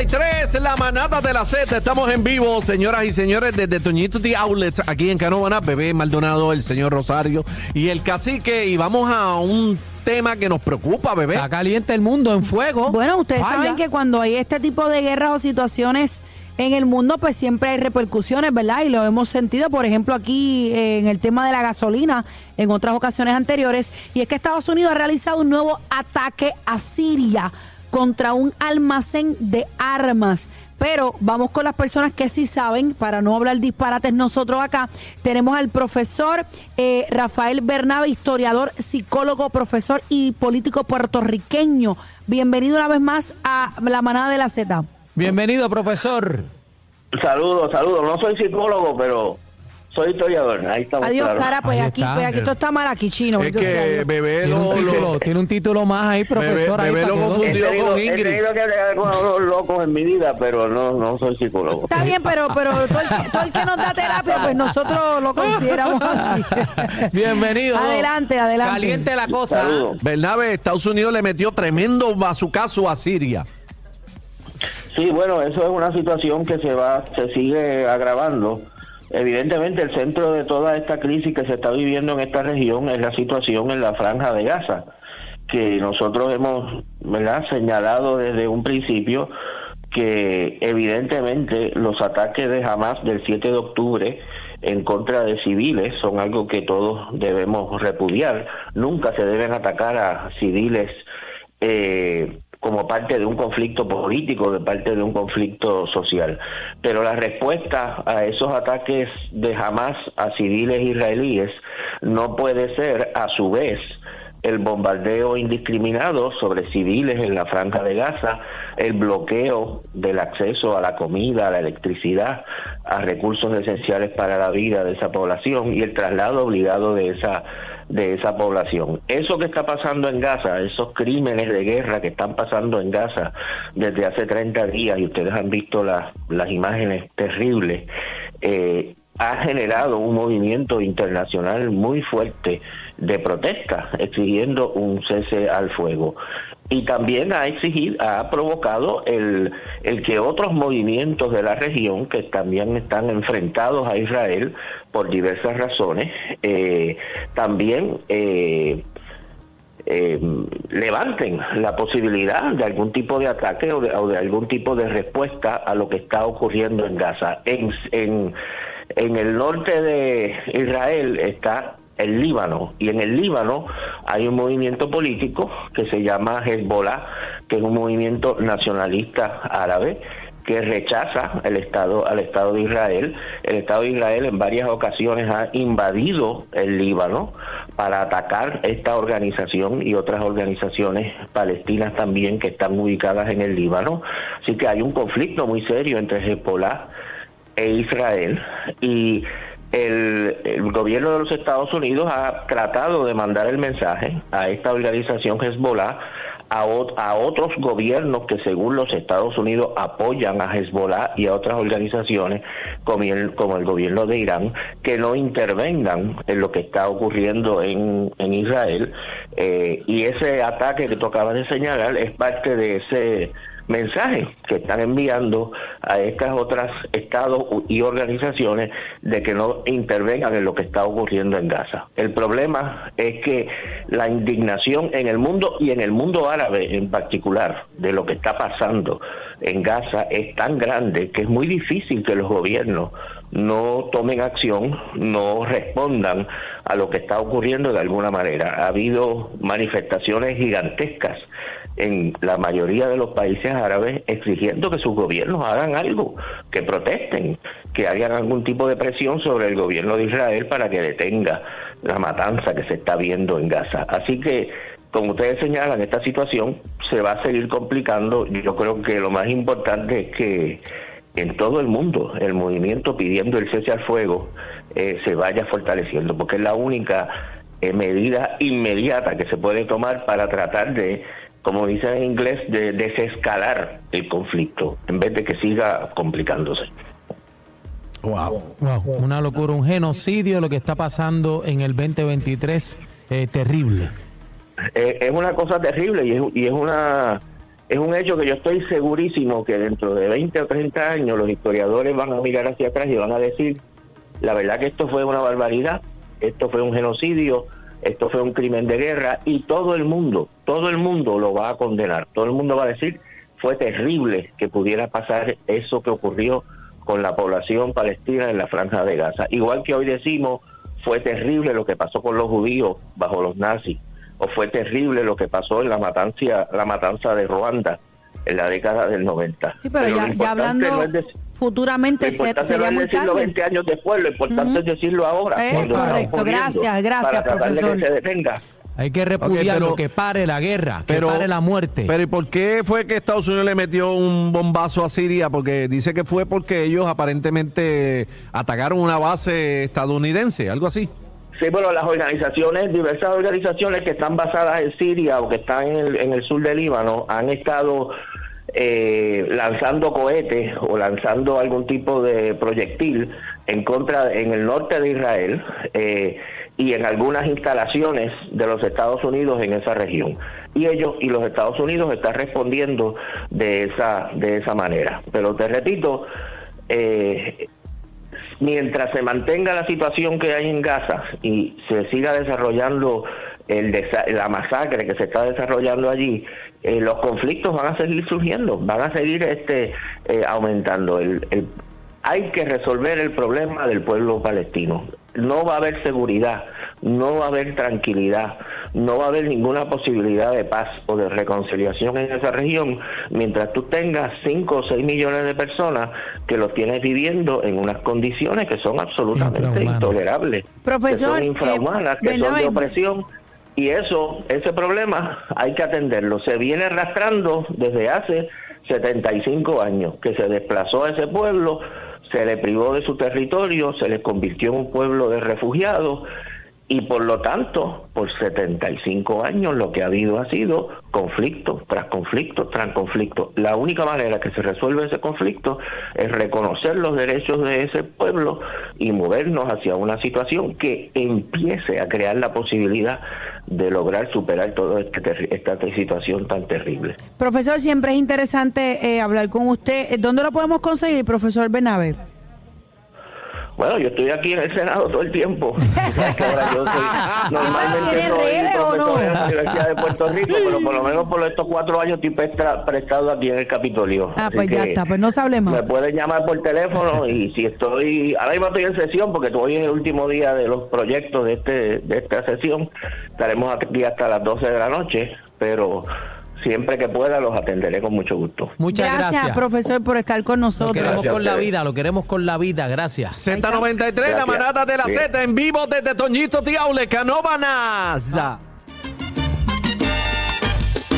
Z93, la manada de la Z. Estamos en vivo, señoras y señores, desde Toñito T Outlets, aquí en Canóvana, Bebé Maldonado, el señor Rosario y el cacique. Y vamos a un tema que nos preocupa, bebé. Está caliente el mundo, en fuego. Bueno, ustedes Falla. saben que cuando hay este tipo de guerras o situaciones en el mundo, pues siempre hay repercusiones, ¿verdad? Y lo hemos sentido, por ejemplo, aquí eh, en el tema de la gasolina, en otras ocasiones anteriores. Y es que Estados Unidos ha realizado un nuevo ataque a Siria contra un almacén de armas. Pero vamos con las personas que sí saben, para no hablar disparates nosotros acá. Tenemos al profesor eh, Rafael Bernabe, historiador, psicólogo, profesor y político puertorriqueño. Bienvenido una vez más a la manada de la Z. Bienvenido, profesor. Saludos, saludos. No soy psicólogo, pero soy historiador. Ahí estamos. Adiós, cara, pues Ahí aquí, está. pues aquí esto está mal aquí, chino. Es bendito sea que Dios. bebé Tiene un, lo, título, lo- tiene un título más ahí, profesor. ahí bebé para lo que no- confundió. Tenido, con he Ingrid. tenido que bregar con unos locos en mi vida, pero no, no soy psicólogo. Está bien, pero, pero todo, el, que- todo el que nos da terapia, pues nosotros lo consideramos así. Bienvenido. Adelante, adelante. Caliente la cosa. Saludos. Bernabe, Estados Unidos le metió tremendo bazucazo a Siria. Sí, bueno, eso es una situación que se va, se sigue agravando. Evidentemente, el centro de toda esta crisis que se está viviendo en esta región es la situación en la franja de Gaza, que nosotros hemos, ¿verdad?, señalado desde un principio que evidentemente los ataques de Hamas del 7 de octubre en contra de civiles son algo que todos debemos repudiar. Nunca se deben atacar a civiles eh, como parte de un conflicto político, de parte de un conflicto social. Pero la respuesta a esos ataques de Hamas a civiles israelíes no puede ser a su vez el bombardeo indiscriminado sobre civiles en la franja de Gaza, el bloqueo del acceso a la comida, a la electricidad, a recursos esenciales para la vida de esa población y el traslado obligado de esa de esa población. Eso que está pasando en Gaza, esos crímenes de guerra que están pasando en Gaza desde hace 30 días y ustedes han visto las las imágenes terribles, eh, ha generado un movimiento internacional muy fuerte de protesta exigiendo un cese al fuego y también ha exigido ha provocado el, que otros movimientos de la región que también están enfrentados a Israel por diversas razones eh, también eh, eh, levanten la posibilidad de algún tipo de ataque o de, o de algún tipo de respuesta a lo que está ocurriendo en Gaza. En, en el norte de Israel está el Líbano y en el Líbano hay un movimiento político que se llama Hezbollah, que es un movimiento nacionalista árabe que rechaza el Estado al Estado de Israel. El Estado de Israel en varias ocasiones ha invadido el Líbano para atacar esta organización y otras organizaciones palestinas también que están ubicadas en el Líbano. Así que hay un conflicto muy serio entre Hezbollah e Israel y el, gobierno de los Estados Unidos ha tratado de mandar el mensaje a esta organización Hezbollah a, a otros gobiernos que según los Estados Unidos apoyan a Hezbollah y a otras organizaciones como el, como el gobierno de Irán que no intervengan en lo que está ocurriendo en, en Israel. Eh, y ese ataque que tú acabas de señalar es parte de ese mensaje que están enviando a estas otras estados y organizaciones de que no intervengan en lo que está ocurriendo en Gaza. El problema es que la indignación en el mundo y en el mundo árabe en particular de lo que está pasando en Gaza es tan grande que es muy difícil que los gobiernos no tomen acción, no respondan a lo que está ocurriendo de alguna manera. Ha habido manifestaciones gigantescas en la mayoría de los países árabes exigiendo que sus gobiernos hagan algo, que protesten, que hagan algún tipo de presión sobre el gobierno de Israel para que detenga la matanza que se está viendo en Gaza. Así que, como ustedes señalan, esta situación se va a seguir complicando. Yo creo que lo más importante es que en todo el mundo el movimiento pidiendo el cese al fuego eh, se vaya fortaleciendo, porque es la única eh, medida inmediata que se puede tomar para tratar de, como dicen en inglés, de desescalar el conflicto, en vez de que siga complicándose. Wow. Wow, una locura, un genocidio lo que está pasando en el 2023, eh, terrible. Eh, es una cosa terrible y es, y es una es un hecho que yo estoy segurísimo que dentro de 20 o 30 años los historiadores van a mirar hacia atrás y van a decir, la verdad que esto fue una barbaridad, esto fue un genocidio, esto fue un crimen de guerra y todo el mundo, todo el mundo lo va a condenar, todo el mundo va a decir, fue terrible que pudiera pasar eso que ocurrió con la población palestina en la franja de Gaza. Igual que hoy decimos, fue terrible lo que pasó con los judíos bajo los nazis, o fue terrible lo que pasó en la matanza, la matanza de Ruanda en la década del 90. Sí, pero, ya, hablando futuramente sería muy decirlo 20 años después, lo importante es decirlo ahora. Es correcto, gracias, gracias, profesor. que se detenga. Hay que repudiarlo, que pare la guerra, que pare la muerte. Pero ¿y por qué fue que Estados Unidos le metió un bombazo a Siria? Porque dice que fue porque ellos aparentemente atacaron una base estadounidense, algo así. Sí, bueno, las organizaciones, diversas organizaciones que están basadas en Siria o que están en el, en el sur del Líbano han estado eh, lanzando cohetes o lanzando algún tipo de proyectil en contra en el norte de Israel eh, y en algunas instalaciones de los Estados Unidos en esa región. Y ellos y los Estados Unidos están respondiendo de esa de esa manera. Pero te repito eh, mientras se mantenga la situación que hay en Gaza y se siga desarrollando el la masacre que se está desarrollando allí, eh, los conflictos van a seguir surgiendo, van a seguir este eh, aumentando. El, hay que resolver el problema del pueblo palestino. No va a haber seguridad, no va a haber tranquilidad, no va a haber ninguna posibilidad de paz o de reconciliación en esa región mientras tú tengas 5 o 6 millones de personas que los tienes viviendo en unas condiciones que son absolutamente intolerables, que son infrahumanas, que son de opresión. Y eso, ese problema hay que atenderlo. Se viene arrastrando desde hace 75 años, que se desplazó a ese pueblo, se le privó de su territorio, se le convirtió en un pueblo de refugiados y por lo tanto, por 75 años lo que ha habido ha sido conflicto tras conflicto tras conflicto. La única manera que se resuelve ese conflicto es reconocer los derechos de ese pueblo y movernos hacia una situación que empiece a crear la posibilidad de lograr superar toda este esta situación tan terrible. Profesor, siempre es interesante eh, hablar con usted. ¿Dónde lo podemos conseguir, profesor Benabe? Bueno, yo estoy aquí en el Senado todo el tiempo. yo soy, normalmente soy profesor en la Universidad de Puerto Rico, pero por lo menos por estos cuatro años estoy prestado aquí en el Capitolio. Ah, pues ya está, pues no se hablemos. Me pueden llamar por teléfono y si estoy, ahora mismo estoy en sesión porque hoy es el último día de los proyectos de este de esta sesión. Estaremos aquí hasta las 12 de la noche, pero siempre que pueda los atenderé con mucho gusto. Muchas gracias, gracias. profesor, por estar con nosotros. Lo queremos con la vida, lo queremos con la vida, gracias. Z93, la manata de la Z, en vivo desde Toñito Tiaule, Canóbanas.